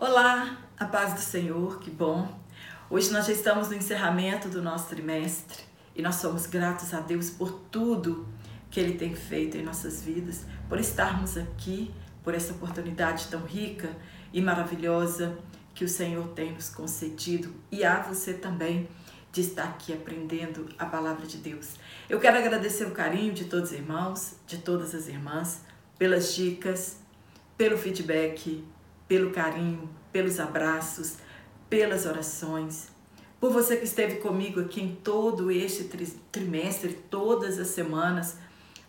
Olá, a paz do Senhor, que bom. Hoje nós já estamos no encerramento do nosso trimestre e nós somos gratos a Deus por tudo que Ele tem feito em nossas vidas, por estarmos aqui, por essa oportunidade tão rica e maravilhosa que o Senhor tem nos concedido e a você também de estar aqui aprendendo a palavra de Deus. Eu quero agradecer o carinho de todos os irmãos, de todas as irmãs, pelas dicas, pelo feedback, pelo carinho, pelos abraços, pelas orações, por você que esteve comigo aqui em todo este trimestre, todas as semanas,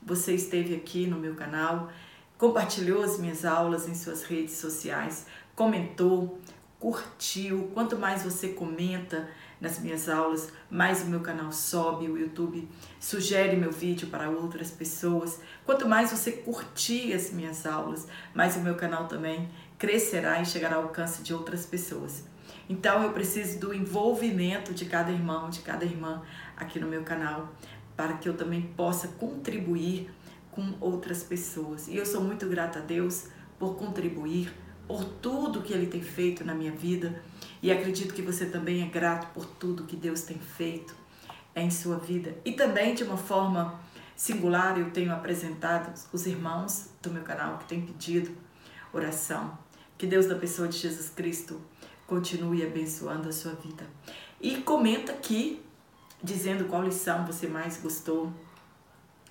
você esteve aqui no meu canal, compartilhou as minhas aulas em suas redes sociais, comentou, curtiu. Quanto mais você comenta nas minhas aulas, mais o meu canal sobe, o YouTube sugere meu vídeo para outras pessoas. Quanto mais você curtir as minhas aulas, mais o meu canal também crescerá e chegará ao alcance de outras pessoas. Então eu preciso do envolvimento de cada irmão, de cada irmã aqui no meu canal, para que eu também possa contribuir com outras pessoas. E eu sou muito grata a Deus por contribuir, por tudo que Ele tem feito na minha vida. E acredito que você também é grato por tudo que Deus tem feito em sua vida. E também de uma forma singular, eu tenho apresentado os irmãos do meu canal que têm pedido oração que Deus da pessoa de Jesus Cristo continue abençoando a sua vida. E comenta aqui dizendo qual lição você mais gostou,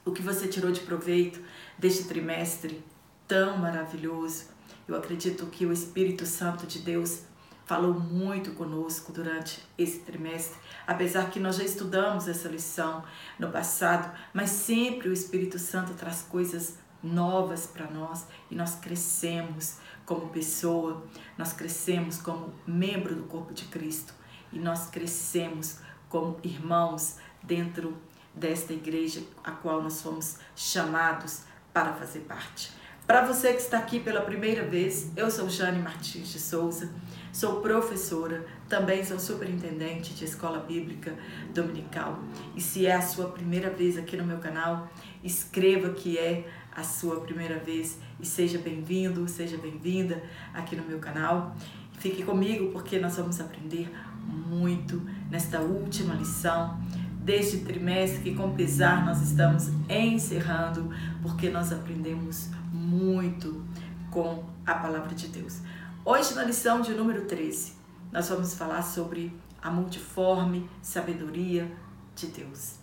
o que você tirou de proveito deste trimestre tão maravilhoso. Eu acredito que o Espírito Santo de Deus falou muito conosco durante esse trimestre, apesar que nós já estudamos essa lição no passado, mas sempre o Espírito Santo traz coisas novas para nós e nós crescemos como pessoa, nós crescemos como membro do corpo de Cristo e nós crescemos como irmãos dentro desta igreja a qual nós fomos chamados para fazer parte. Para você que está aqui pela primeira vez, eu sou Jane Martins de Souza, sou professora, também sou superintendente de escola bíblica dominical. E se é a sua primeira vez aqui no meu canal, escreva que é a sua primeira vez e seja bem-vindo, seja bem-vinda aqui no meu canal. Fique comigo porque nós vamos aprender muito nesta última lição deste trimestre que com pesar nós estamos encerrando porque nós aprendemos muito com a palavra de Deus. Hoje na lição de número 13, nós vamos falar sobre a multiforme sabedoria de Deus.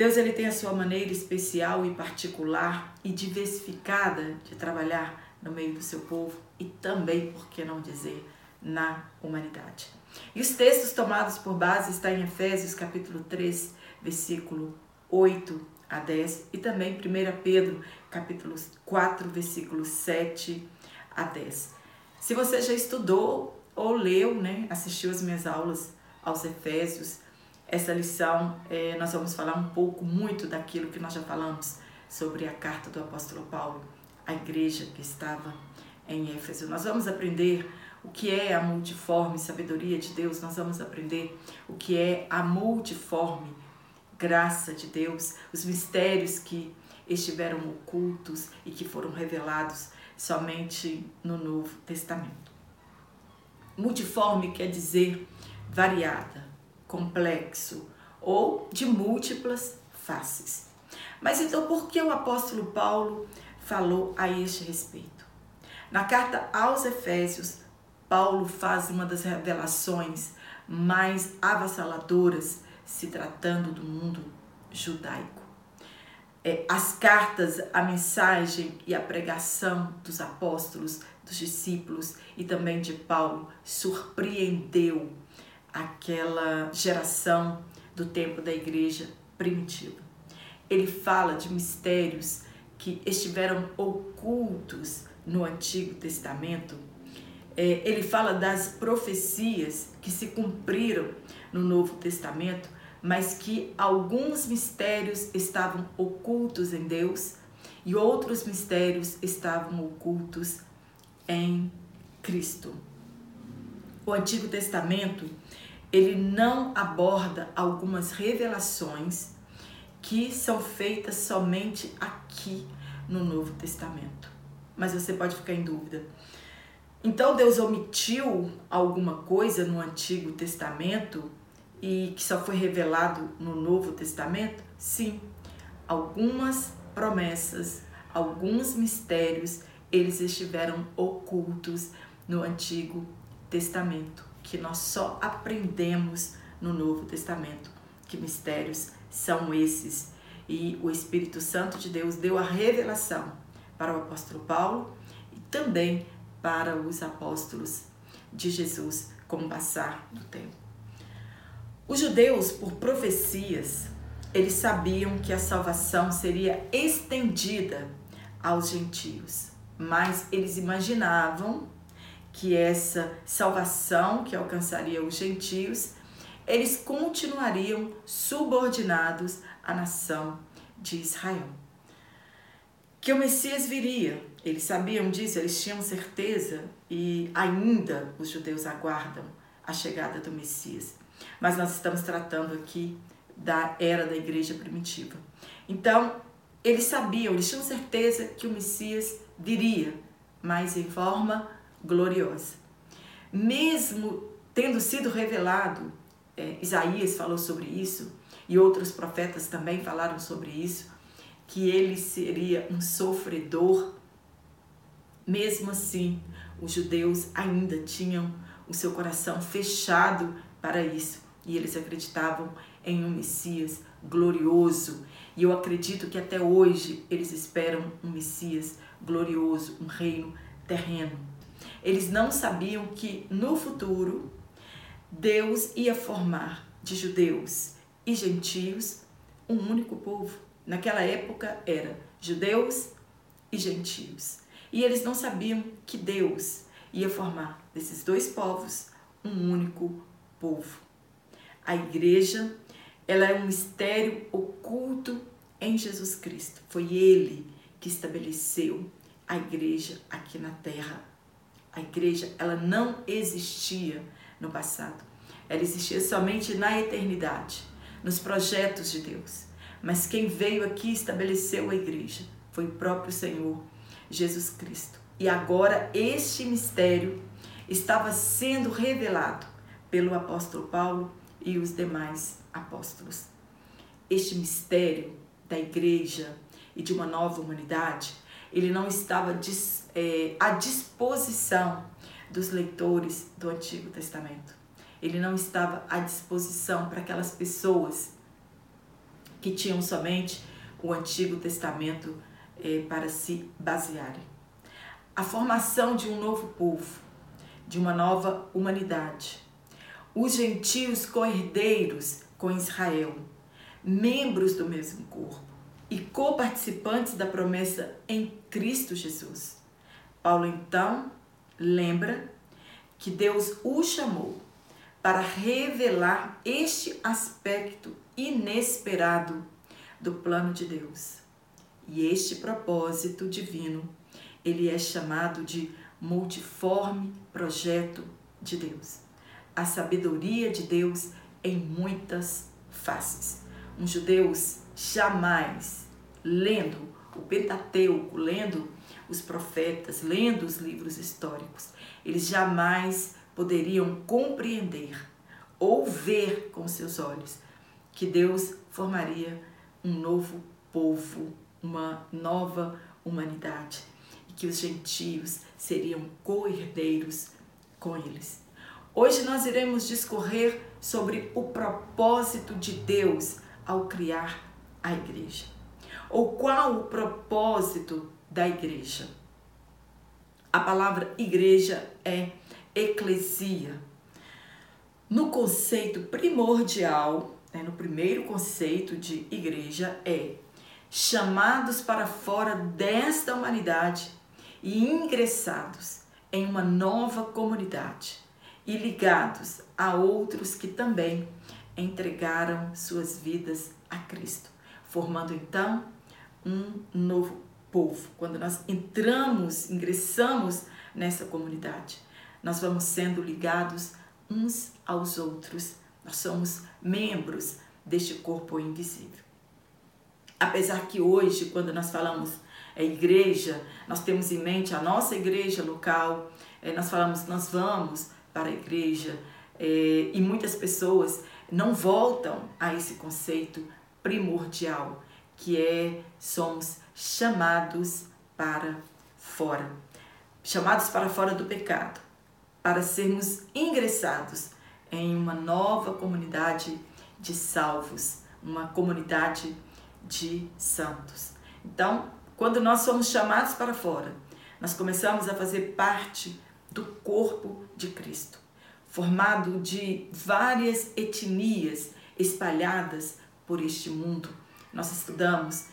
Deus ele tem a sua maneira especial e particular e diversificada de trabalhar no meio do seu povo e também, por que não dizer, na humanidade. E os textos tomados por base estão em Efésios capítulo 3, versículo 8 a 10 e também 1 Pedro capítulo 4, versículos 7 a 10. Se você já estudou ou leu, né, assistiu as minhas aulas aos Efésios, essa lição é, nós vamos falar um pouco, muito daquilo que nós já falamos sobre a carta do apóstolo Paulo à igreja que estava em Éfeso. Nós vamos aprender o que é a multiforme sabedoria de Deus, nós vamos aprender o que é a multiforme graça de Deus, os mistérios que estiveram ocultos e que foram revelados somente no Novo Testamento. Multiforme quer dizer variada, complexo ou de múltiplas faces. Mas então, por que o apóstolo Paulo falou a este respeito? Na carta aos Efésios, Paulo faz uma das revelações mais avassaladoras se tratando do mundo judaico. É, as cartas, a mensagem e a pregação dos apóstolos, dos discípulos e também de Paulo surpreendeu aquela geração do tempo da igreja primitiva. Ele fala de mistérios que estiveram ocultos no Antigo Testamento. É, ele fala das profecias que se cumpriram no Novo Testamento, mas que alguns mistérios estavam ocultos em Deus e outros mistérios estavam ocultos em Cristo. O Antigo Testamento ele não aborda algumas revelações que são feitas somente aqui no Novo Testamento. Mas você pode ficar em dúvida. Então Deus omitiu alguma coisa no Antigo Testamento e que só foi revelado no Novo Testamento? Sim, algumas promessas, alguns mistérios, eles estiveram ocultos no Antigo Testamento, que nós só aprendemos no Novo Testamento. Que mistérios são esses? E o Espírito Santo de Deus deu a revelação para o apóstolo Paulo e também para os apóstolos de Jesus com o passar do tempo. Os judeus, por profecias, eles sabiam que a salvação seria estendida aos gentios, mas eles imaginavam que essa salvação que alcançaria os gentios, eles continuariam subordinados à nação de Israel. Que o Messias viria, eles sabiam disso, eles tinham certeza e ainda os judeus aguardam a chegada do Messias. Mas nós estamos tratando aqui da era da igreja primitiva. Então, eles sabiam, eles tinham certeza que o Messias viria, mas em forma gloriosa. Mesmo tendo sido revelado, é, Isaías falou sobre isso, e outros profetas também falaram sobre isso, que ele seria um sofredor. Mesmo assim, os judeus ainda tinham o seu coração fechado para isso, e eles acreditavam em um Messias glorioso. E eu acredito que até hoje eles esperam um Messias glorioso, um reino terreno. Eles não sabiam que no futuro Deus ia formar de judeus e gentios um único povo. Naquela época era judeus e gentios. E eles não sabiam que Deus ia formar desses dois povos um único povo. A igreja, ela é um mistério oculto em Jesus Cristo. Foi ele que estabeleceu a igreja aqui na terra. A igreja, ela não existia no passado. Ela existia somente na eternidade, nos projetos de Deus. Mas quem veio aqui e estabeleceu a igreja foi o próprio Senhor Jesus Cristo. E agora este mistério estava sendo revelado pelo apóstolo Paulo e os demais apóstolos. Este mistério da igreja e de uma nova humanidade, ele não estava é, à disposição dos leitores do Antigo Testamento. Ele não estava à disposição para aquelas pessoas que tinham somente o Antigo Testamento é, para se basearem. A formação de um novo povo, de uma nova humanidade. Os gentios co-herdeiros com Israel, membros do mesmo corpo e coparticipantes da promessa em Cristo Jesus. Paulo então lembra que Deus o chamou para revelar este aspecto inesperado do plano de Deus. E este propósito divino, ele é chamado de multiforme projeto de Deus. A sabedoria de Deus em muitas faces. Os judeus jamais, lendo o Pentateuco, lendo os profetas, lendo os livros históricos, eles jamais poderiam compreender ou ver com seus olhos que Deus formaria um novo povo, uma nova humanidade e que os gentios seriam co-herdeiros com eles. Hoje nós iremos discorrer sobre o propósito de Deus ao criar a igreja. Ou qual o propósito da igreja? A palavra igreja é eclesia. No conceito primordial, né, no primeiro conceito de igreja, é chamados para fora desta humanidade e ingressados em uma nova comunidade e ligados a outros que também entregaram suas vidas a Cristo, formando então um novo povo. Quando nós entramos, ingressamos nessa comunidade, nós vamos sendo ligados uns aos outros. Nós somos membros deste corpo invisível. Apesar que hoje, quando nós falamos é igreja, nós temos em mente a nossa igreja local, É, nós falamos, nós vamos para a igreja é, e muitas pessoas não voltam a esse conceito primordial que é somos chamados para fora, chamados para fora do pecado, para sermos ingressados em uma nova comunidade de salvos, uma comunidade de santos. Então, quando nós somos chamados para fora, nós começamos a fazer parte do corpo de Cristo, formado de várias etnias espalhadas por este mundo nós estudamos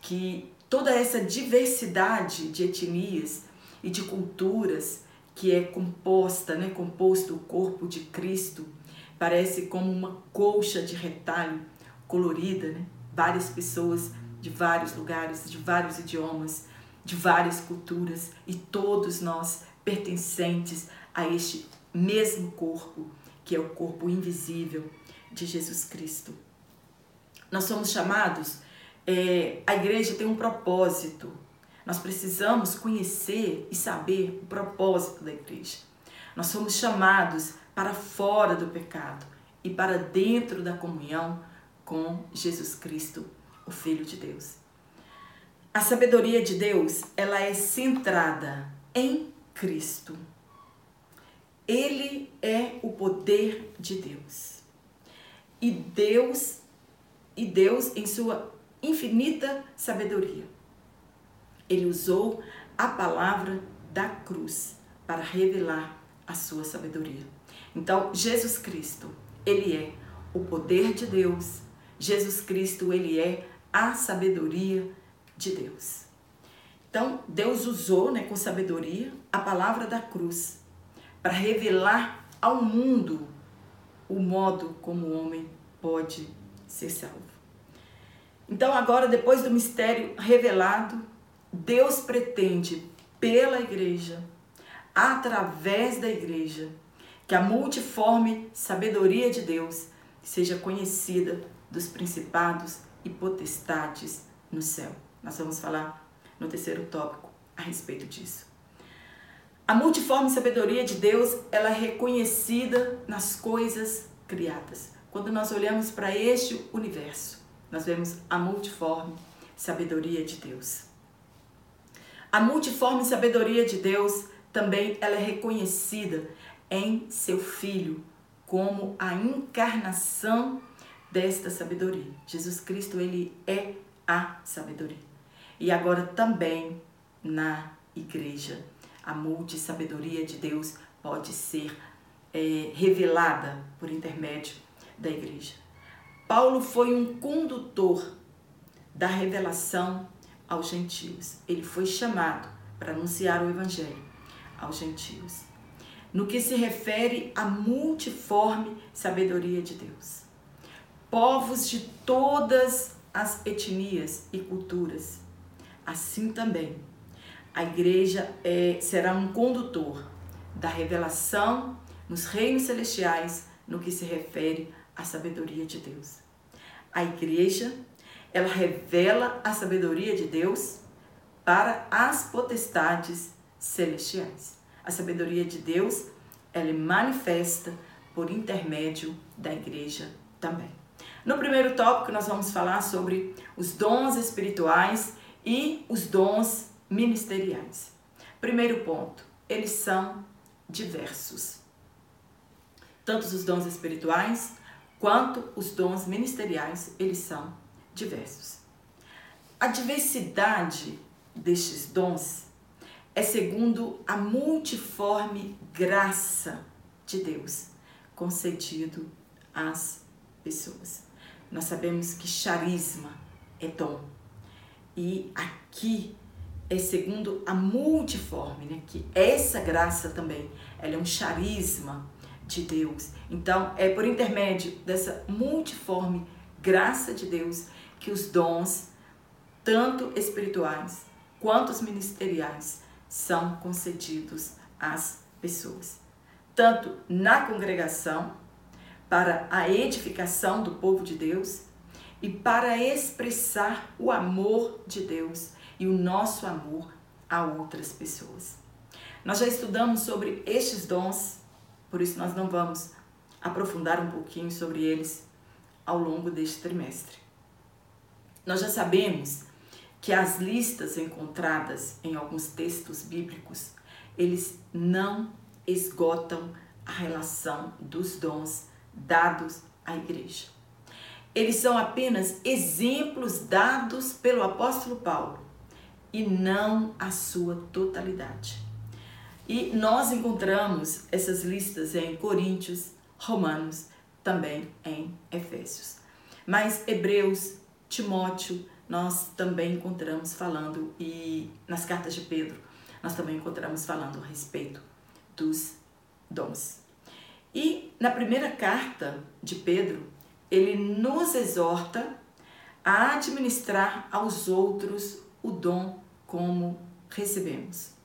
que toda essa diversidade de etnias e de culturas que é composta, né, composto o corpo de Cristo, parece como uma colcha de retalho colorida, né? Várias pessoas de vários lugares, de vários idiomas, de várias culturas e todos nós pertencentes a este mesmo corpo, que é o corpo invisível de Jesus Cristo. Nós somos chamados, é, a igreja tem um propósito. Nós precisamos conhecer e saber o propósito da igreja. Nós somos chamados para fora do pecado e para dentro da comunhão com Jesus Cristo, o Filho de Deus. A sabedoria de Deus, ela é centrada em Cristo. Ele é o poder de Deus. E Deus e Deus, em sua infinita sabedoria, ele usou a palavra da cruz para revelar a sua sabedoria. Então, Jesus Cristo, ele é o poder de Deus. Jesus Cristo, ele é a sabedoria de Deus. Então, Deus usou, né, com sabedoria, a palavra da cruz para revelar ao mundo o modo como o homem pode ser salvo. Então, agora, depois do mistério revelado, Deus pretende, pela igreja, através da igreja, que a multiforme sabedoria de Deus seja conhecida dos principados e potestades no céu. Nós vamos falar no terceiro tópico a respeito disso. A multiforme sabedoria de Deus, ela é reconhecida nas coisas criadas quando nós olhamos para este universo, nós vemos a multiforme sabedoria de Deus. A multiforme sabedoria de Deus também ela é reconhecida em seu filho como a encarnação desta sabedoria. Jesus Cristo ele é a sabedoria. E agora também na igreja, a multissabedoria de Deus pode ser é, revelada por intermédio da igreja. Paulo foi um condutor da revelação aos gentios. Ele foi chamado para anunciar o evangelho aos gentios. No que se refere à multiforme sabedoria de Deus. Povos de todas as etnias e culturas. Assim também, a igreja é, será um condutor da revelação nos reinos celestiais no que se refere a sabedoria de Deus. A igreja, ela revela a sabedoria de Deus para as potestades celestiais. A sabedoria de Deus, ela é manifesta por intermédio da igreja também. No primeiro tópico, nós vamos falar sobre os dons espirituais e os dons ministeriais. Primeiro ponto, eles são diversos. Tanto os dons espirituais quanto os dons ministeriais, eles são diversos. A diversidade destes dons é segundo a multiforme graça de Deus concedido às pessoas. Nós sabemos que charisma é dom. E aqui é segundo a multiforme, né? Que essa graça também, ela é um charisma de Deus. Então, é por intermédio dessa multiforme graça de Deus que os dons, tanto espirituais quanto os ministeriais, são concedidos às pessoas. Tanto na congregação, para a edificação do povo de Deus e para expressar o amor de Deus e o nosso amor a outras pessoas. Nós já estudamos sobre estes dons, por isso nós não vamos aprofundar um pouquinho sobre eles ao longo deste trimestre. Nós já sabemos que as listas encontradas em alguns textos bíblicos, eles não esgotam a relação dos dons dados à igreja. Eles são apenas exemplos dados pelo apóstolo Paulo e não a sua totalidade. E nós encontramos essas listas em Coríntios, Romanos, também em Efésios. Mas Hebreus, Timóteo, nós também encontramos falando, e nas cartas de Pedro, nós também encontramos falando a respeito dos dons. E na primeira carta de Pedro, ele nos exorta a administrar aos outros o dom como recebemos,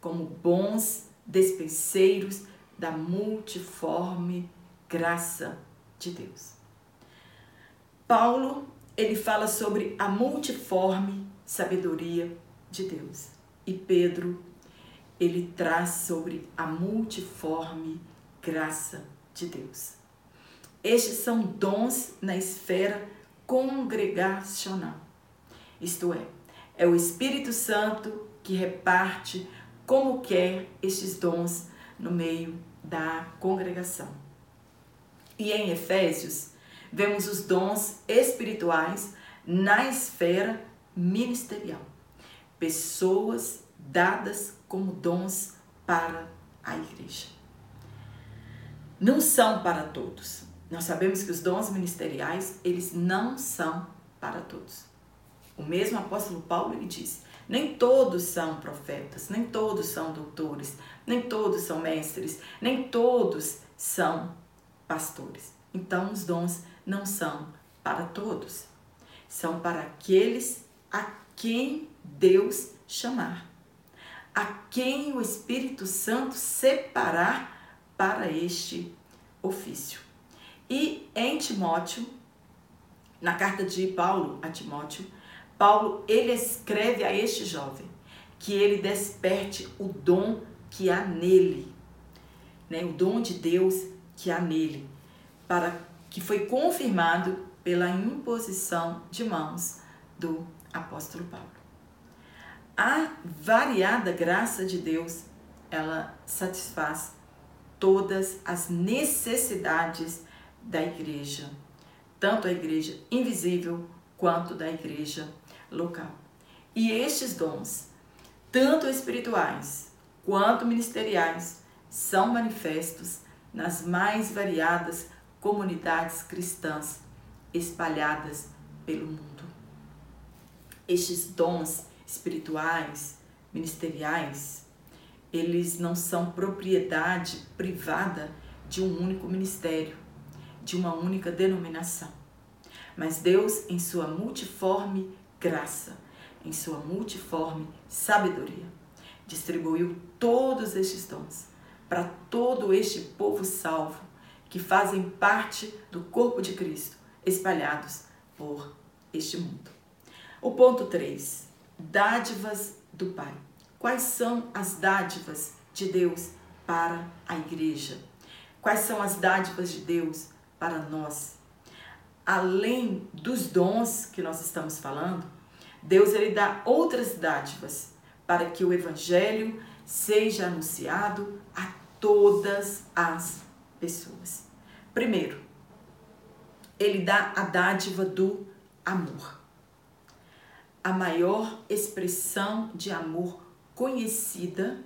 como bons despenseiros da multiforme graça de Deus. Paulo, ele fala sobre a multiforme sabedoria de Deus. E Pedro, ele traz sobre a multiforme graça de Deus. Estes são dons na esfera congregacional. Isto é, é o Espírito Santo que reparte como quer estes dons no meio da congregação. E em Efésios, vemos os dons espirituais na esfera ministerial. Pessoas dadas como dons para a igreja. Não são para todos. Nós sabemos que os dons ministeriais, eles não são para todos. O mesmo apóstolo Paulo ele diz: nem todos são profetas, nem todos são doutores, nem todos são mestres, nem todos são pastores. Então, os dons não são para todos, são para aqueles a quem Deus chamar, a quem o Espírito Santo separar para este ofício. E em Timóteo, na carta de Paulo a Timóteo, Paulo ele escreve a este jovem que ele desperte o dom que há nele, né? O dom de Deus que há nele, para que foi confirmado pela imposição de mãos do apóstolo Paulo. A variada graça de Deus, ela satisfaz todas as necessidades da igreja, tanto a igreja invisível quanto da igreja local. E estes dons, tanto espirituais quanto ministeriais, são manifestos nas mais variadas comunidades cristãs espalhadas pelo mundo. Estes dons espirituais, ministeriais, eles não são propriedade privada de um único ministério, de uma única denominação. Mas Deus, em sua multiforme graça, em sua multiforme sabedoria, distribuiu todos estes dons para todo este povo salvo que fazem parte do corpo de Cristo, espalhados por este mundo. O ponto 3: dádivas do Pai. Quais são as dádivas de Deus para a igreja? Quais são as dádivas de Deus para nós? Além dos dons que nós estamos falando, Deus ele dá outras dádivas para que o evangelho seja anunciado a todas as pessoas. Primeiro, ele dá a dádiva do amor. A maior expressão de amor conhecida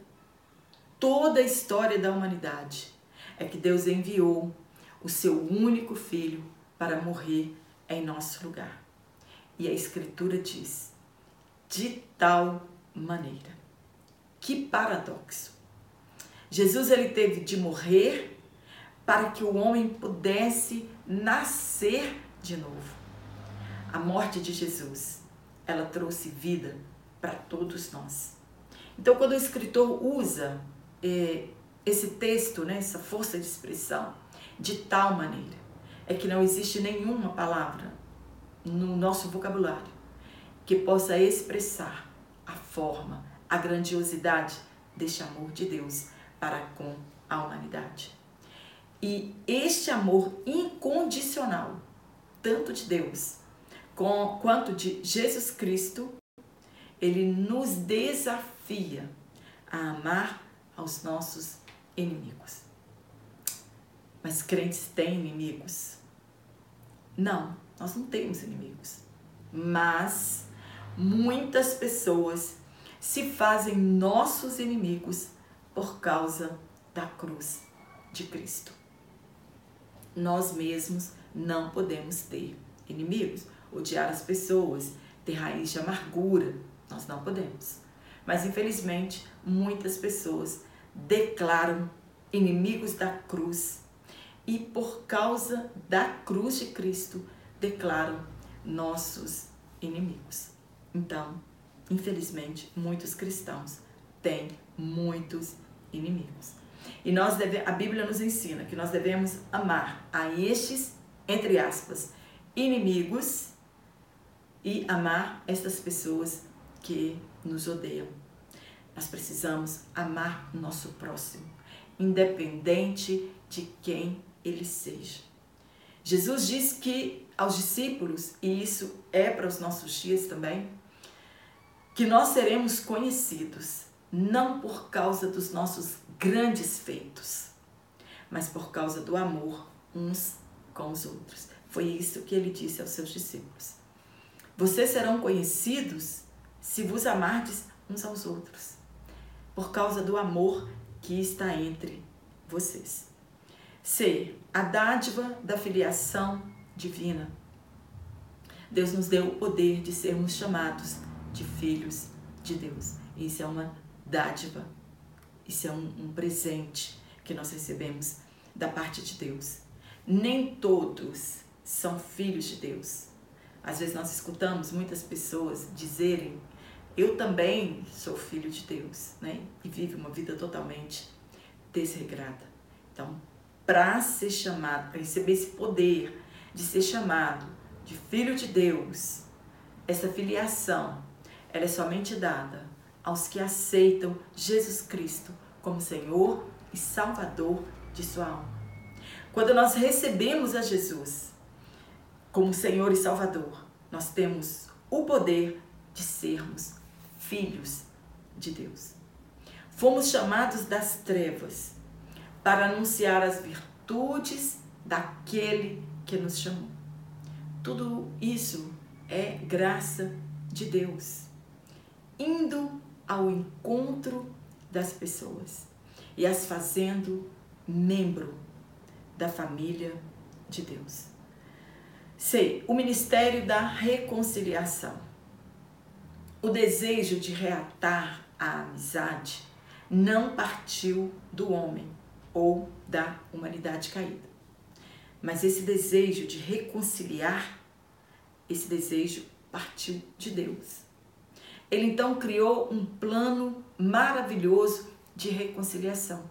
toda a história da humanidade é que Deus enviou o seu único filho para morrer em nosso lugar. E a escritura diz: de tal maneira. Que paradoxo. Jesus ele teve de morrer para que o homem pudesse nascer de novo. A morte de Jesus, ela trouxe vida para todos nós. Então, quando o escritor usa eh, esse texto, né, essa força de expressão, de tal maneira, é que não existe nenhuma palavra no nosso vocabulário que possa expressar a forma, a grandiosidade deste amor de Deus para com a humanidade. E este amor incondicional, tanto de Deus com, quanto de Jesus Cristo, ele nos desafia a amar aos nossos inimigos. Mas crentes têm inimigos? Não, nós não temos inimigos. Mas muitas pessoas se fazem nossos inimigos por causa da cruz de Cristo. Nós mesmos não podemos ter inimigos, odiar as pessoas, ter raiz de amargura, nós não podemos. Mas infelizmente, muitas pessoas declaram inimigos da cruz e por causa da cruz de Cristo declaram nossos inimigos. Então, infelizmente, muitos cristãos têm muitos inimigos. E nós deve, a Bíblia nos ensina que nós devemos amar a estes, entre aspas, inimigos e amar estas pessoas que nos odeiam. Nós precisamos amar nosso próximo, independente de quem ele seja. Jesus diz que aos discípulos, e isso é para os nossos dias também, que nós seremos conhecidos não por causa dos nossos grandes feitos, mas por causa do amor uns com os outros. Foi isso que ele disse aos seus discípulos. Vocês serão conhecidos se vos amardes uns aos outros, por causa do amor que está entre vocês. C. A dádiva da filiação divina. Deus nos deu o poder de sermos chamados de filhos de Deus. Isso é uma dádiva. Isso é um, um presente que nós recebemos da parte de Deus. Nem todos são filhos de Deus. Às vezes nós escutamos muitas pessoas dizerem: Eu também sou filho de Deus, né? E vive uma vida totalmente desregrada. Então, para ser chamado, para receber esse poder de ser chamado de filho de Deus, essa filiação, ela é somente dada aos que aceitam Jesus Cristo como Senhor e Salvador de sua alma. Quando nós recebemos a Jesus como Senhor e Salvador, nós temos o poder de sermos filhos de Deus. Fomos chamados das trevas para anunciar as virtudes daquele que nos chamou. Tudo isso é graça de Deus, indo ao encontro das pessoas e as fazendo membro da família de Deus. C. O ministério da reconciliação. O desejo de reatar a amizade não partiu do homem ou da humanidade caída. Mas esse desejo de reconciliar, esse desejo partiu de Deus. Ele então criou um plano maravilhoso de reconciliação,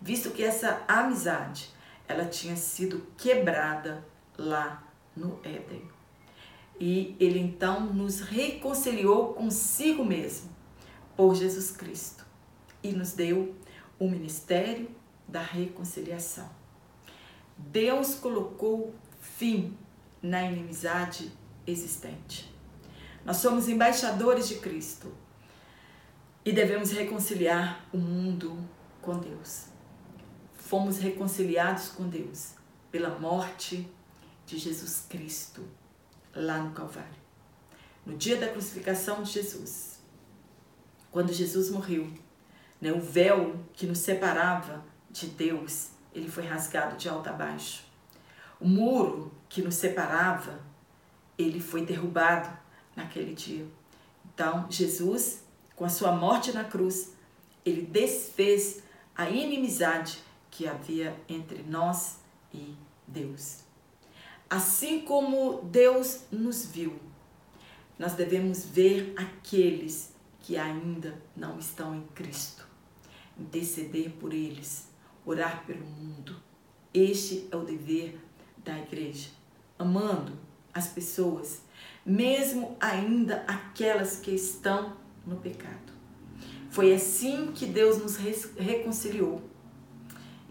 visto que essa amizade ela tinha sido quebrada lá no Éden. E ele então nos reconciliou consigo mesmo por Jesus Cristo e nos deu o ministério da reconciliação. Deus colocou fim na inimizade existente. Nós somos embaixadores de Cristo e devemos reconciliar o mundo com Deus. Fomos reconciliados com Deus pela morte de Jesus Cristo lá no Calvário. No dia da crucificação de Jesus, quando Jesus morreu, né, o véu que nos separava de Deus, ele foi rasgado de alto a baixo. O muro que nos separava, ele foi derrubado naquele dia. Então, Jesus, com a sua morte na cruz, ele desfez a inimizade que havia entre nós e Deus. Assim como Deus nos viu, nós devemos ver aqueles que ainda não estão em Cristo, interceder por eles, orar pelo mundo. Este é o dever da igreja, amando as pessoas mesmo ainda aquelas que estão no pecado. Foi assim que Deus nos reconciliou.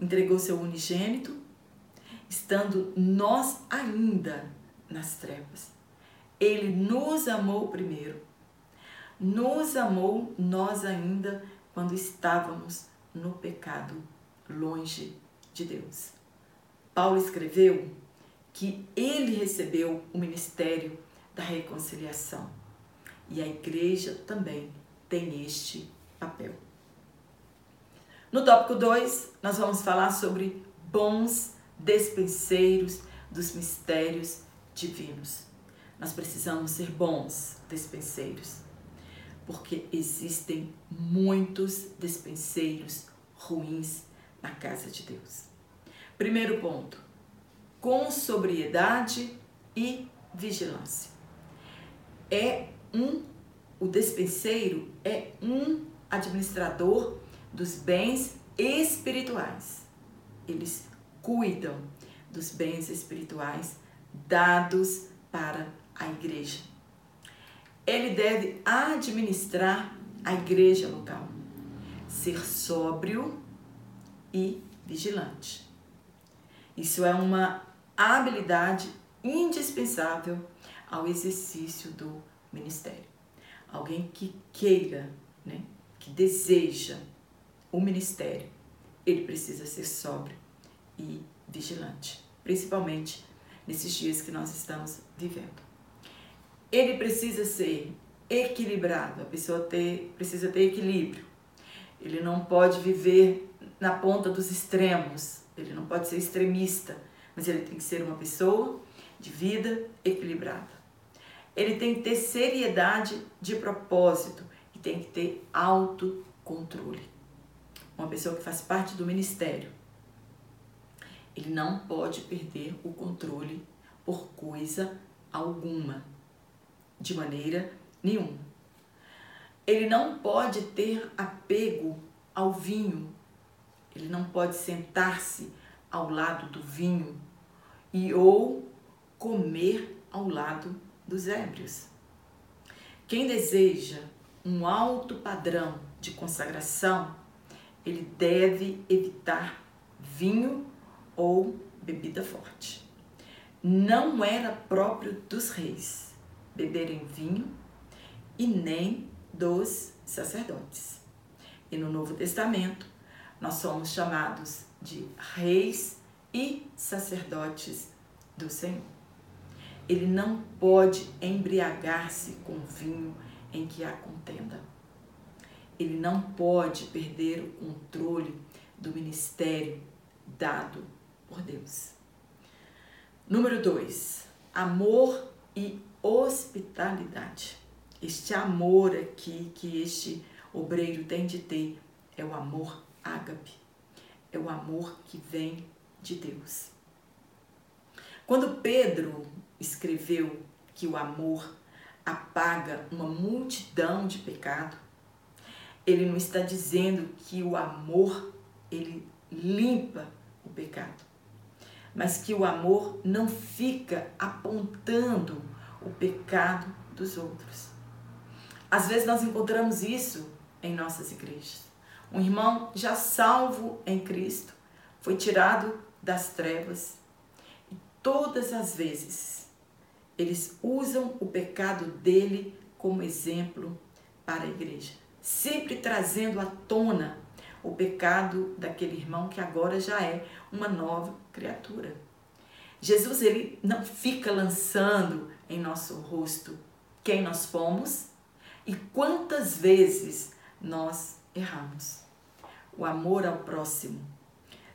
Entregou seu unigênito, estando nós ainda nas trevas. Ele nos amou primeiro. Nos amou nós ainda quando estávamos no pecado, longe de Deus. Paulo escreveu que ele recebeu o ministério da reconciliação e a igreja também tem este papel. No tópico 2, nós vamos falar sobre bons despenseiros dos mistérios divinos. Nós precisamos ser bons despenseiros, porque existem muitos despenseiros ruins na casa de Deus. Primeiro ponto: com sobriedade e vigilância. É um o despenseiro é um administrador dos bens espirituais. Eles cuidam dos bens espirituais dados para a igreja. Ele deve administrar a igreja local, ser sóbrio e vigilante. Isso é uma habilidade indispensável ao exercício do ministério. Alguém que queira, né, que deseja o ministério, ele precisa ser sóbrio e vigilante, principalmente nesses dias que nós estamos vivendo. Ele precisa ser equilibrado, a pessoa ter, precisa ter equilíbrio. Ele não pode viver na ponta dos extremos, ele não pode ser extremista, mas ele tem que ser uma pessoa de vida equilibrada. Ele tem que ter seriedade de propósito e tem que ter autocontrole. Uma pessoa que faz parte do ministério, ele não pode perder o controle por coisa alguma, de maneira nenhuma. Ele não pode ter apego ao vinho, ele não pode sentar-se ao lado do vinho e ou comer ao lado dos ébrios. Quem deseja um alto padrão de consagração, ele deve evitar vinho ou bebida forte. Não era próprio dos reis beberem vinho e nem dos sacerdotes. E no Novo Testamento, nós somos chamados de reis e sacerdotes do Senhor. Ele não pode embriagar-se com vinho em que há contenda. Ele não pode perder o controle do ministério dado por Deus. Número 2. Amor e hospitalidade. Este amor aqui que este obreiro tem de ter é o amor ágape. É o amor que vem de Deus. Quando Pedro escreveu que o amor apaga uma multidão de pecado, ele não está dizendo que o amor ele limpa o pecado, mas que o amor não fica apontando o pecado dos outros. Às vezes nós encontramos isso em nossas igrejas. Um irmão já salvo em Cristo foi tirado das trevas e todas as vezes eles usam o pecado dele como exemplo para a igreja, sempre trazendo à tona o pecado daquele irmão que agora já é uma nova criatura. Jesus ele não fica lançando em nosso rosto quem nós fomos e quantas vezes nós erramos. O amor ao próximo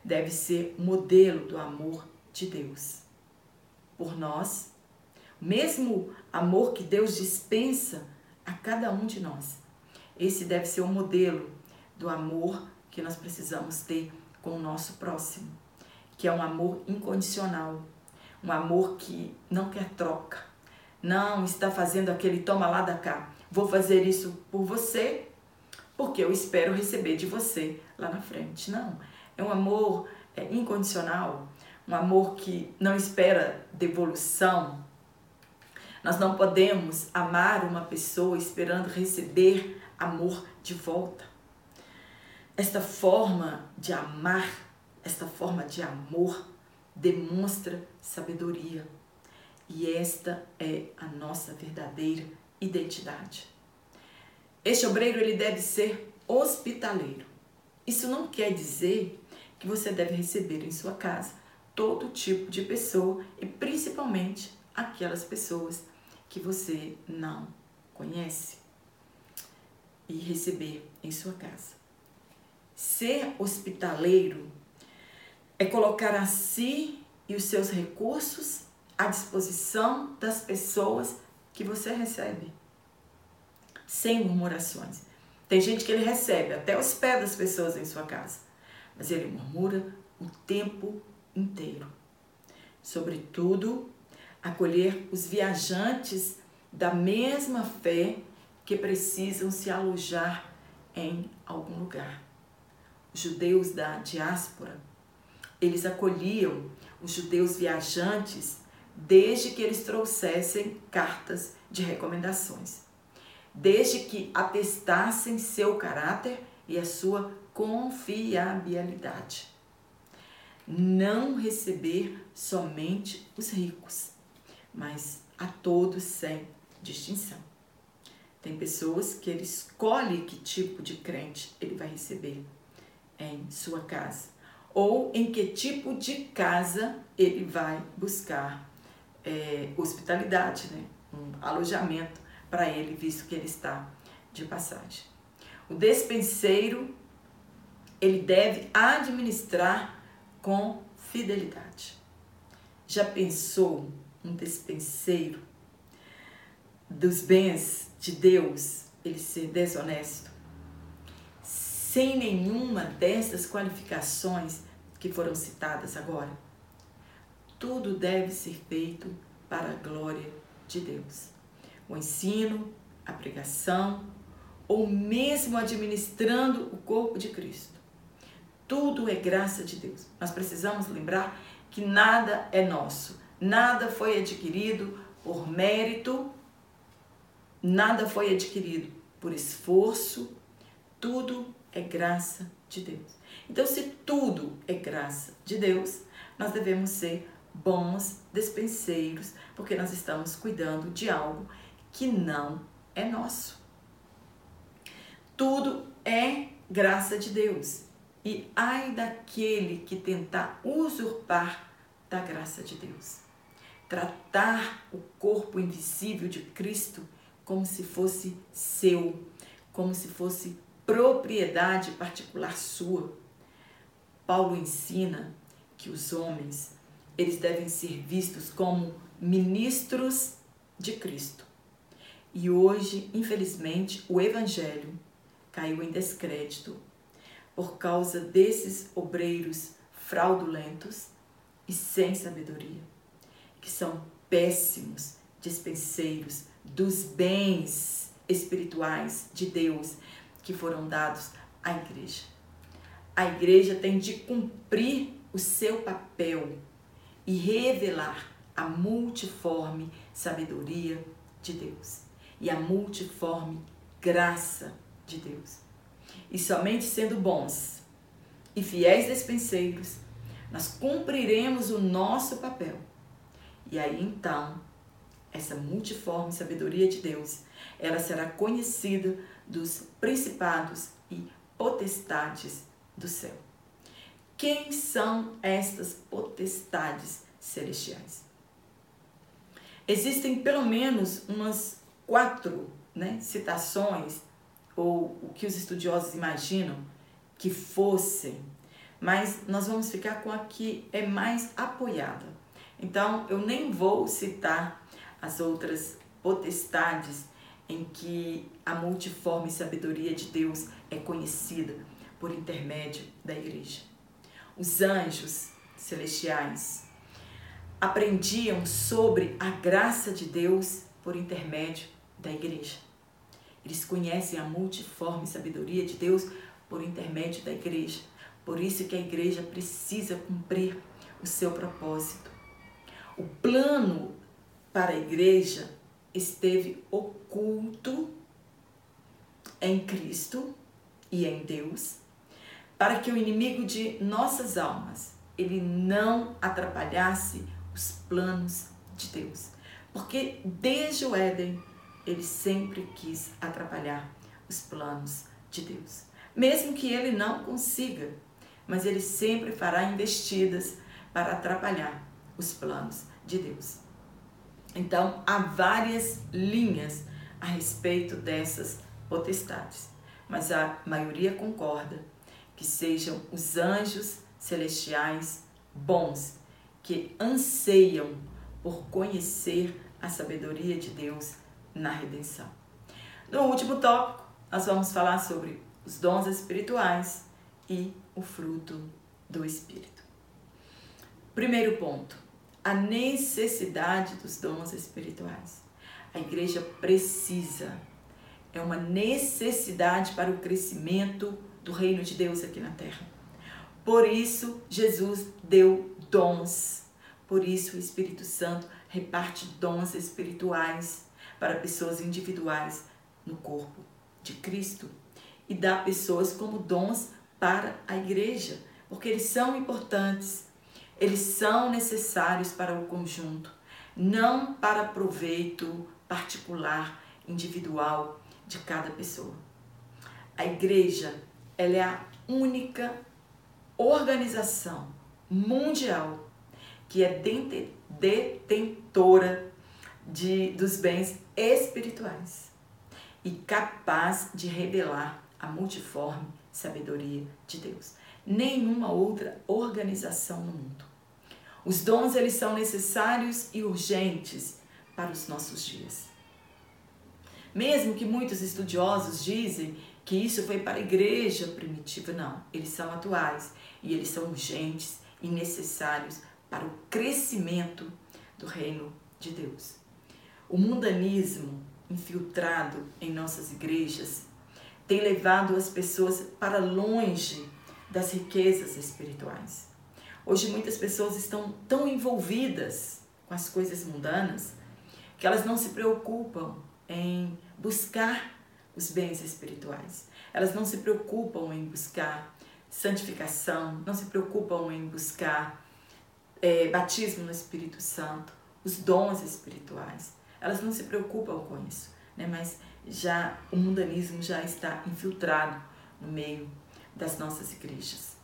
deve ser modelo do amor de Deus por nós mesmo amor que Deus dispensa a cada um de nós. Esse deve ser o modelo do amor que nós precisamos ter com o nosso próximo, que é um amor incondicional, um amor que não quer troca, não está fazendo aquele toma lá da cá. Vou fazer isso por você porque eu espero receber de você lá na frente. Não, é um amor é, incondicional, um amor que não espera devolução, nós não podemos amar uma pessoa esperando receber amor de volta. esta forma de amar, esta forma de amor demonstra sabedoria. E esta é a nossa verdadeira identidade. Este obreiro ele deve ser hospitaleiro. Isso não quer dizer que você deve receber em sua casa todo tipo de pessoa e principalmente aquelas pessoas que você não conhece e receber em sua casa. Ser hospitaleiro é colocar a si e os seus recursos à disposição das pessoas que você recebe, sem murmurações. Tem gente que ele recebe até os pés das pessoas em sua casa, mas ele murmura o tempo inteiro. Sobretudo, acolher os viajantes da mesma fé que precisam se alojar em algum lugar. Os judeus da diáspora, eles acolhiam os judeus viajantes desde que eles trouxessem cartas de recomendações, desde que atestassem seu caráter e a sua confiabilidade. Não receber somente os ricos, mas a todos sem distinção. Tem pessoas que ele escolhe que tipo de crente ele vai receber em sua casa ou em que tipo de casa ele vai buscar é, hospitalidade, né? um alojamento para ele, visto que ele está de passagem. O despenseiro ele deve administrar com fidelidade. Já pensou um despenseiro dos bens de Deus ele ser desonesto? Sem nenhuma dessas qualificações que foram citadas agora? Tudo deve ser feito para a glória de Deus. O ensino, a pregação, ou mesmo administrando o corpo de Cristo. Tudo é graça de Deus. Nós precisamos lembrar que nada é nosso, nada foi adquirido por mérito, nada foi adquirido por esforço, tudo é graça de Deus. Então, se tudo é graça de Deus, nós devemos ser bons despenseiros, porque nós estamos cuidando de algo que não é nosso. Tudo é graça de Deus. E ai daquele que tentar usurpar da graça de Deus. Tratar o corpo invisível de Cristo como se fosse seu, como se fosse propriedade particular sua. Paulo ensina que os homens eles devem ser vistos como ministros de Cristo. E hoje, infelizmente, o evangelho caiu em descrédito por causa desses obreiros fraudulentos e sem sabedoria, que são péssimos dispenseiros dos bens espirituais de Deus que foram dados à igreja. A igreja tem de cumprir o seu papel e revelar a multiforme sabedoria de Deus e a multiforme graça de Deus. E somente sendo bons e fiéis despenseiros, nós cumpriremos o nosso papel. E aí então, essa multiforme sabedoria de Deus, ela será conhecida dos principados e potestades do céu. Quem são estas potestades celestiais? Existem pelo menos umas quatro né, citações, ou o que os estudiosos imaginam que fossem, mas nós vamos ficar com a que é mais apoiada. Então, eu nem vou citar as outras potestades em que a multiforme sabedoria de Deus é conhecida por intermédio da igreja. Os anjos celestiais aprendiam sobre a graça de Deus por intermédio da igreja. Eles conhecem a multiforme sabedoria de Deus por intermédio da igreja. Por isso que a igreja precisa cumprir o seu propósito. O plano para a igreja esteve oculto em Cristo e em Deus, para que o inimigo de nossas almas ele não atrapalhasse os planos de Deus. Porque desde o Éden ele sempre quis atrapalhar os planos de Deus. Mesmo que ele não consiga, mas ele sempre fará investidas para atrapalhar os planos de Deus. Então, há várias linhas a respeito dessas potestades, mas a maioria concorda que sejam os anjos celestiais bons, que anseiam por conhecer a sabedoria de Deus na redenção. No último tópico, nós vamos falar sobre os dons espirituais e o fruto do Espírito. Primeiro ponto, a necessidade dos dons espirituais. A igreja precisa, é uma necessidade para o crescimento do reino de Deus aqui na terra. Por isso, Jesus deu dons. Por isso, o Espírito Santo reparte dons espirituais para pessoas individuais no corpo de Cristo e dá pessoas como dons para a igreja, porque eles são importantes, eles são necessários para o conjunto, não para proveito particular, individual de cada pessoa. A igreja, ela é a única organização mundial que é detentora de, dos bens espirituais e capaz de revelar a multiforme sabedoria de Deus. Nenhuma outra organização no mundo. Os dons eles são necessários e urgentes para os nossos dias. Mesmo que muitos estudiosos dizem que isso foi para a igreja primitiva, não, eles são atuais e eles são urgentes e necessários para o crescimento do reino de Deus. O mundanismo infiltrado em nossas igrejas tem levado as pessoas para longe das riquezas espirituais. Hoje muitas pessoas estão tão envolvidas com as coisas mundanas que elas não se preocupam em buscar os bens espirituais. Elas não se preocupam em buscar santificação, não se preocupam em buscar é, batismo no Espírito Santo, os dons espirituais. Elas não se preocupam com isso, né? mas já o mundanismo já está infiltrado no meio das nossas igrejas.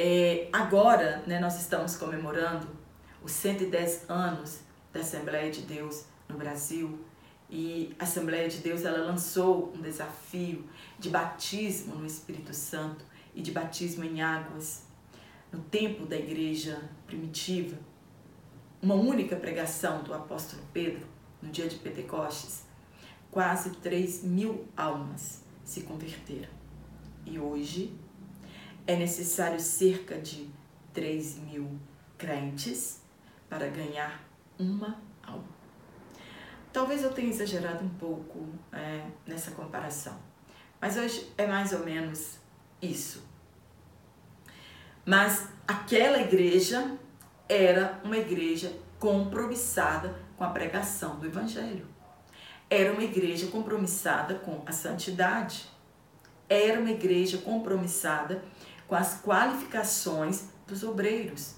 É, agora, né, nós estamos comemorando os 110 anos da Assembleia de Deus no Brasil e a Assembleia de Deus ela lançou um desafio de batismo no Espírito Santo e de batismo em águas no tempo da igreja primitiva, uma única pregação do apóstolo Pedro, no dia de Pentecostes, quase 3 mil almas se converteram. E hoje é necessário cerca de 3 mil crentes para ganhar uma alma. Talvez eu tenha exagerado um pouco é, nessa comparação, mas hoje é mais ou menos isso. Mas aquela igreja era uma igreja compromissada com a pregação do Evangelho. Era uma igreja compromissada com a santidade. Era uma igreja compromissada com as qualificações dos obreiros,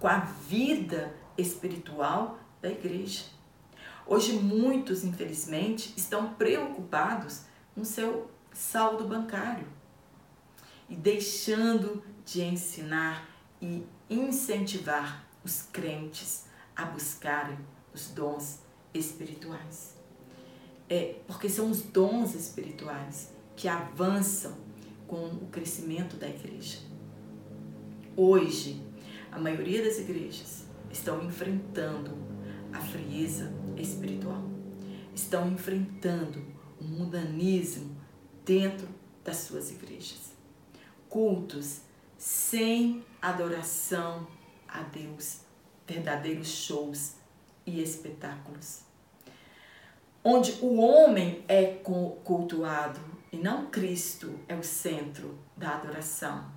com a vida espiritual da igreja. Hoje, muitos, infelizmente, estão preocupados com seu saldo bancário e deixando de ensinar e incentivar os crentes a buscarem os dons espirituais. É porque são os dons espirituais que avançam com o crescimento da igreja. Hoje, a maioria das igrejas estão enfrentando a frieza espiritual. Estão enfrentando o mundanismo dentro das suas igrejas. Cultos sem adoração a Deus, verdadeiros shows e espetáculos. Onde o homem é cultuado e não Cristo é o centro da adoração.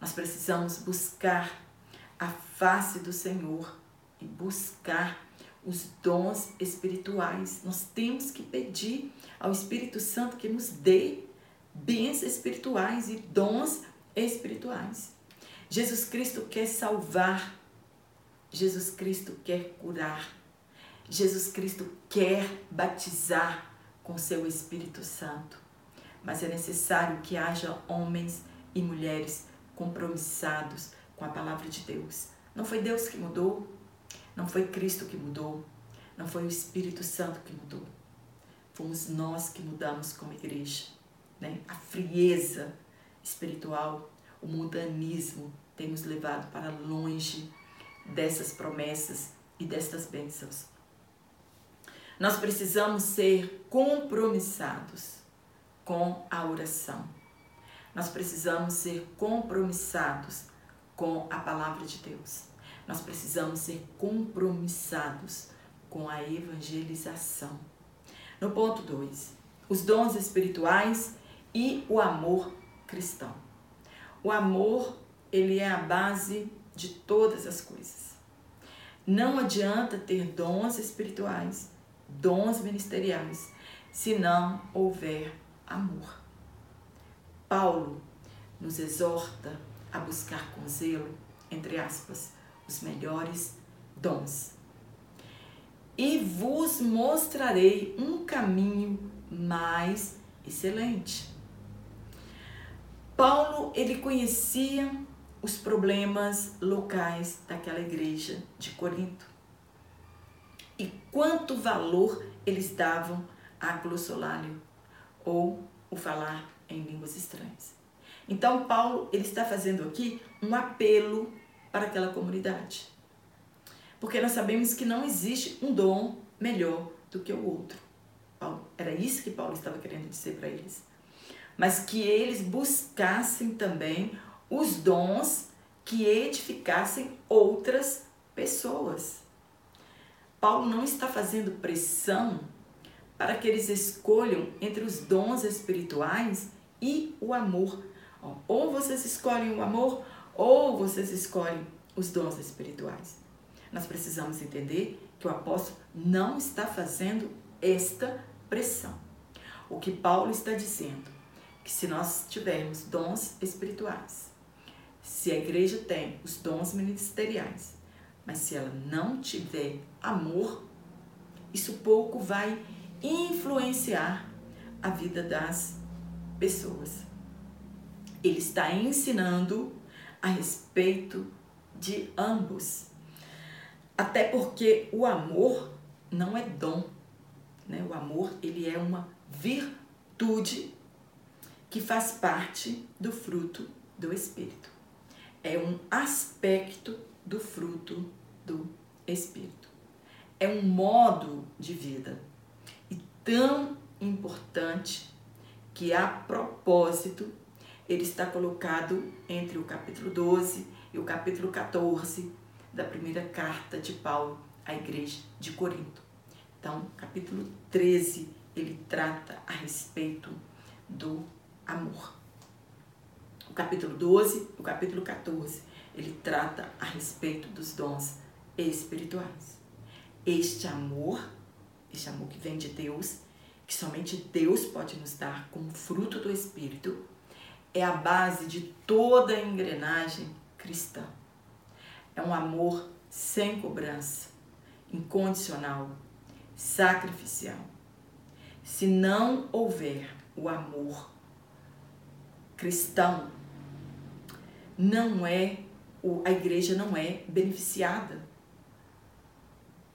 Nós precisamos buscar a face do Senhor e buscar os dons espirituais. Nós temos que pedir ao Espírito Santo que nos dê bens espirituais e dons espirituais. Jesus Cristo quer salvar, Jesus Cristo quer curar, Jesus Cristo quer batizar com seu Espírito Santo. Mas é necessário que haja homens e mulheres compromissados com a palavra de Deus. Não foi Deus que mudou, não foi Cristo que mudou, não foi o Espírito Santo que mudou. Fomos nós que mudamos como igreja. Né? A frieza espiritual, o mundanismo tem nos levado para longe dessas promessas e destas bênçãos. Nós precisamos ser compromissados com a oração. Nós precisamos ser compromissados com a palavra de Deus. Nós precisamos ser compromissados com a evangelização. No ponto 2, os dons espirituais e o amor cristão. O amor, ele é a base de todas as coisas. Não adianta ter dons espirituais, dons ministeriais, se não houver amor. Paulo nos exorta a buscar com zelo, entre aspas, os melhores dons. E vos mostrarei um caminho mais excelente. Paulo, ele conhecia os problemas locais daquela igreja de Corinto. E quanto valor eles davam a glossolário ou o falar em línguas estranhas. Então Paulo ele está fazendo aqui um apelo para aquela comunidade. Porque nós sabemos que não existe um dom melhor do que o outro. Paulo, era isso que Paulo estava querendo dizer para eles. Mas que eles buscassem também os dons que edificassem outras pessoas. Paulo não está fazendo pressão para que eles escolham entre os dons espirituais e o amor. Ou vocês escolhem o amor, ou vocês escolhem os dons espirituais. Nós precisamos entender que o apóstolo não está fazendo esta pressão. O que Paulo está dizendo que se nós tivermos dons espirituais, se a igreja tem os dons ministeriais, mas se ela não tiver amor, isso pouco vai influenciar a vida das pessoas. Ele está ensinando a respeito de ambos. Até porque o amor não é dom, né? O amor, ele é uma virtude que faz parte do fruto do espírito. É um aspecto do fruto do espírito. É um modo de vida tão importante que a propósito ele está colocado entre o capítulo 12 e o capítulo 14 da primeira carta de Paulo à igreja de Corinto. Então, capítulo 13, ele trata a respeito do amor. O capítulo 12 e o capítulo 14, ele trata a respeito dos dons espirituais. Este amor esse amor que vem de Deus, que somente Deus pode nos dar como fruto do Espírito, é a base de toda a engrenagem cristã. É um amor sem cobrança, incondicional, sacrificial. Se não houver o amor cristão, não é a igreja não é beneficiada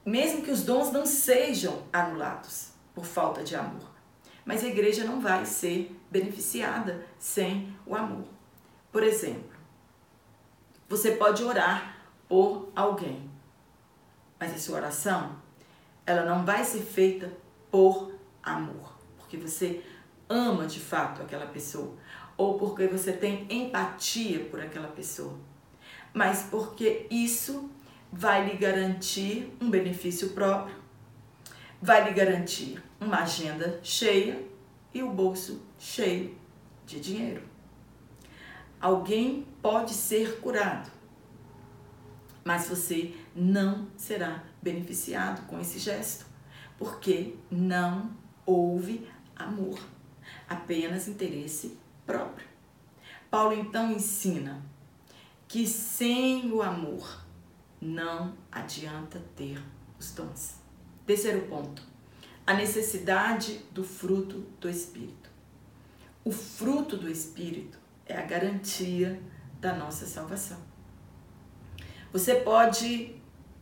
mesmo que os dons não sejam anulados por falta de amor. Mas a igreja não vai ser beneficiada sem o amor. Por exemplo, você pode orar por alguém, mas a sua oração ela não vai ser feita por amor, porque você ama de fato aquela pessoa ou porque você tem empatia por aquela pessoa, mas porque isso vai lhe garantir um benefício próprio, vai lhe garantir uma agenda cheia e o bolso cheio de dinheiro. Alguém pode ser curado, mas você não será beneficiado com esse gesto, porque não houve amor. apenas interesse próprio. Paulo então ensina que sem o amor não adianta ter os dons. Terceiro ponto, a necessidade do fruto do Espírito. O fruto do Espírito é a garantia da nossa salvação. Você pode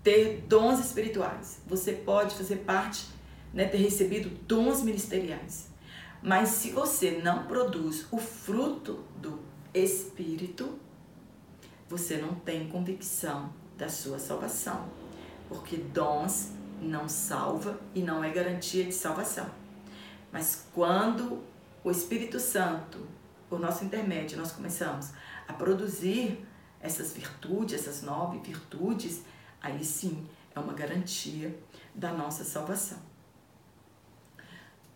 ter dons espirituais, você pode fazer parte, né, ter recebido dons ministeriais, mas se você não produz o fruto do Espírito, você não tem convicção da sua salvação, porque dons não salva e não é garantia de salvação. Mas quando o Espírito Santo, por nosso intermédio, nós começamos a produzir essas virtudes, essas nove virtudes, aí sim é uma garantia da nossa salvação.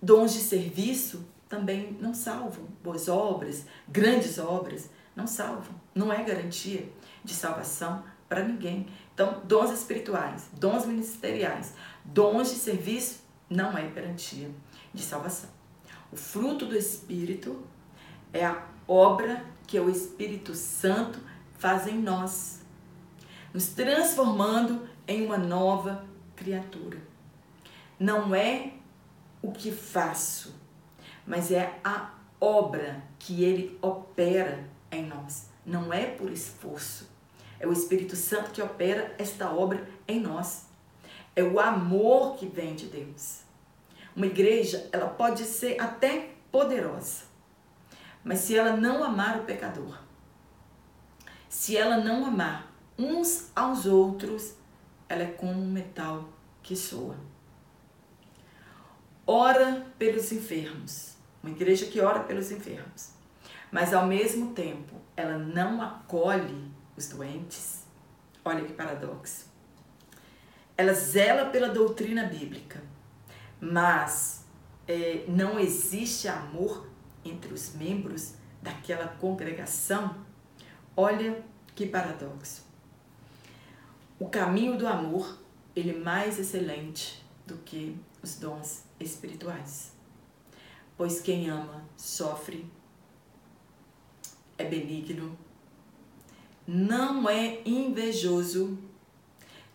Dons de serviço também não salvam. Boas obras, grandes obras, não salvam. Não é garantia de salvação para ninguém. Então, dons espirituais, dons ministeriais, dons de serviço não é garantia de salvação. O fruto do Espírito é a obra que o Espírito Santo faz em nós, nos transformando em uma nova criatura. Não é o que faço, mas é a obra que ele opera em nós. Não é por esforço. É o Espírito Santo que opera esta obra em nós. É o amor que vem de Deus. Uma igreja, ela pode ser até poderosa, mas se ela não amar o pecador, se ela não amar uns aos outros, ela é como um metal que soa. Ora pelos enfermos. Uma igreja que ora pelos enfermos. Mas ao mesmo tempo, ela não acolhe os doentes. Olha que paradoxo. Ela zela pela doutrina bíblica, mas é, não existe amor entre os membros daquela congregação. Olha que paradoxo. O caminho do amor, ele é mais excelente do que os dons espirituais. Pois quem ama sofre, é benigno, não é invejoso,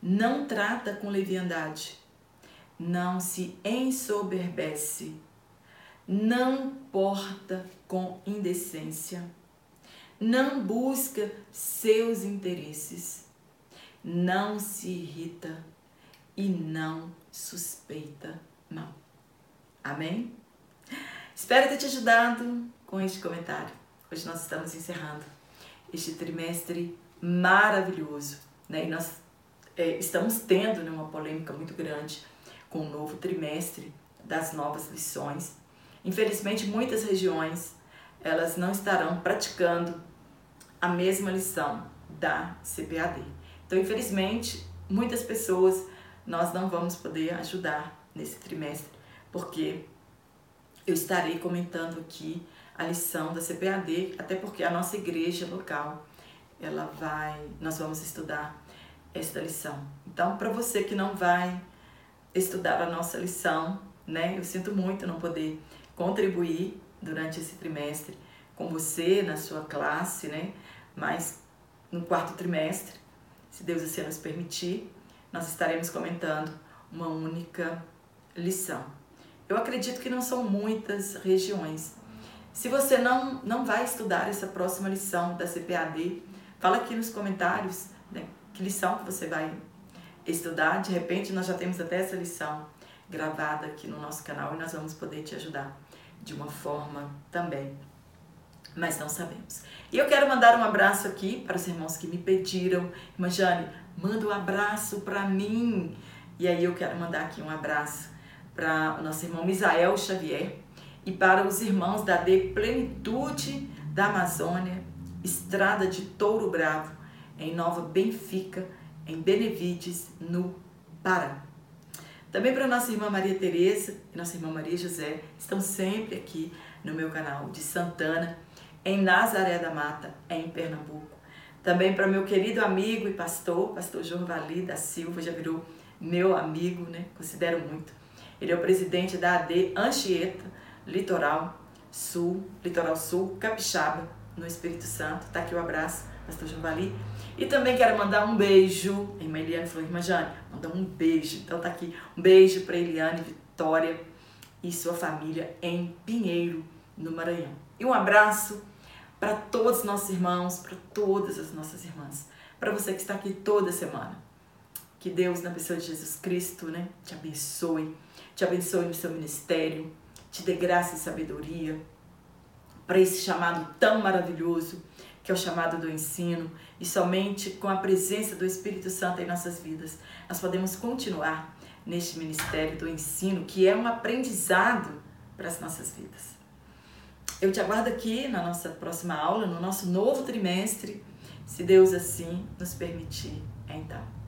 não trata com leviandade, não se ensoberbece, não porta com indecência, não busca seus interesses, não se irrita e não suspeita mal. Amém? Espero ter te ajudado com este comentário. Hoje nós estamos encerrando este trimestre maravilhoso, né? E nós é, estamos tendo né, uma polêmica muito grande com o novo trimestre das novas lições. Infelizmente, muitas regiões elas não estarão praticando a mesma lição da CPAD. Então, infelizmente, muitas pessoas nós não vamos poder ajudar nesse trimestre, porque eu estarei comentando aqui a lição da CPAD, até porque a nossa igreja local, ela vai, nós vamos estudar esta lição. Então, para você que não vai estudar a nossa lição, né? Eu sinto muito não poder contribuir durante esse trimestre com você na sua classe, né? Mas no quarto trimestre, se Deus assim nos permitir, nós estaremos comentando uma única lição. Eu acredito que não são muitas regiões. Se você não, não vai estudar essa próxima lição da CPAD, fala aqui nos comentários né, que lição que você vai estudar. De repente, nós já temos até essa lição gravada aqui no nosso canal e nós vamos poder te ajudar de uma forma também. Mas não sabemos. E eu quero mandar um abraço aqui para os irmãos que me pediram. Irmã Jane, manda um abraço para mim. E aí eu quero mandar aqui um abraço para o nosso irmão Misael Xavier e para os irmãos da D Plenitude da Amazônia, Estrada de Touro Bravo, em Nova Benfica, em Benevides, no Pará. Também para nossa irmã Maria Tereza e nossa irmã Maria José, estão sempre aqui no meu canal de Santana, em Nazaré da Mata, em Pernambuco. Também para meu querido amigo e pastor, pastor Jorvali da Silva, já virou meu amigo, né? Considero muito. Ele é o presidente da AD Anchieta Litoral, Sul, Litoral Sul, Capixaba, no Espírito Santo. Tá aqui o abraço, Pastor Javali. E também quero mandar um beijo. A irmã Eliane falou, irmã Jane, manda um beijo. Então tá aqui, um beijo para Eliane Vitória e sua família em Pinheiro, no Maranhão. E um abraço para todos os nossos irmãos, para todas as nossas irmãs, para você que está aqui toda semana. Que Deus, na pessoa de Jesus Cristo, né, te abençoe, te abençoe no seu ministério, te dê graça e sabedoria para esse chamado tão maravilhoso que é o chamado do ensino, e somente com a presença do Espírito Santo em nossas vidas nós podemos continuar neste ministério do ensino, que é um aprendizado para as nossas vidas. Eu te aguardo aqui na nossa próxima aula, no nosso novo trimestre, se Deus assim nos permitir. Então.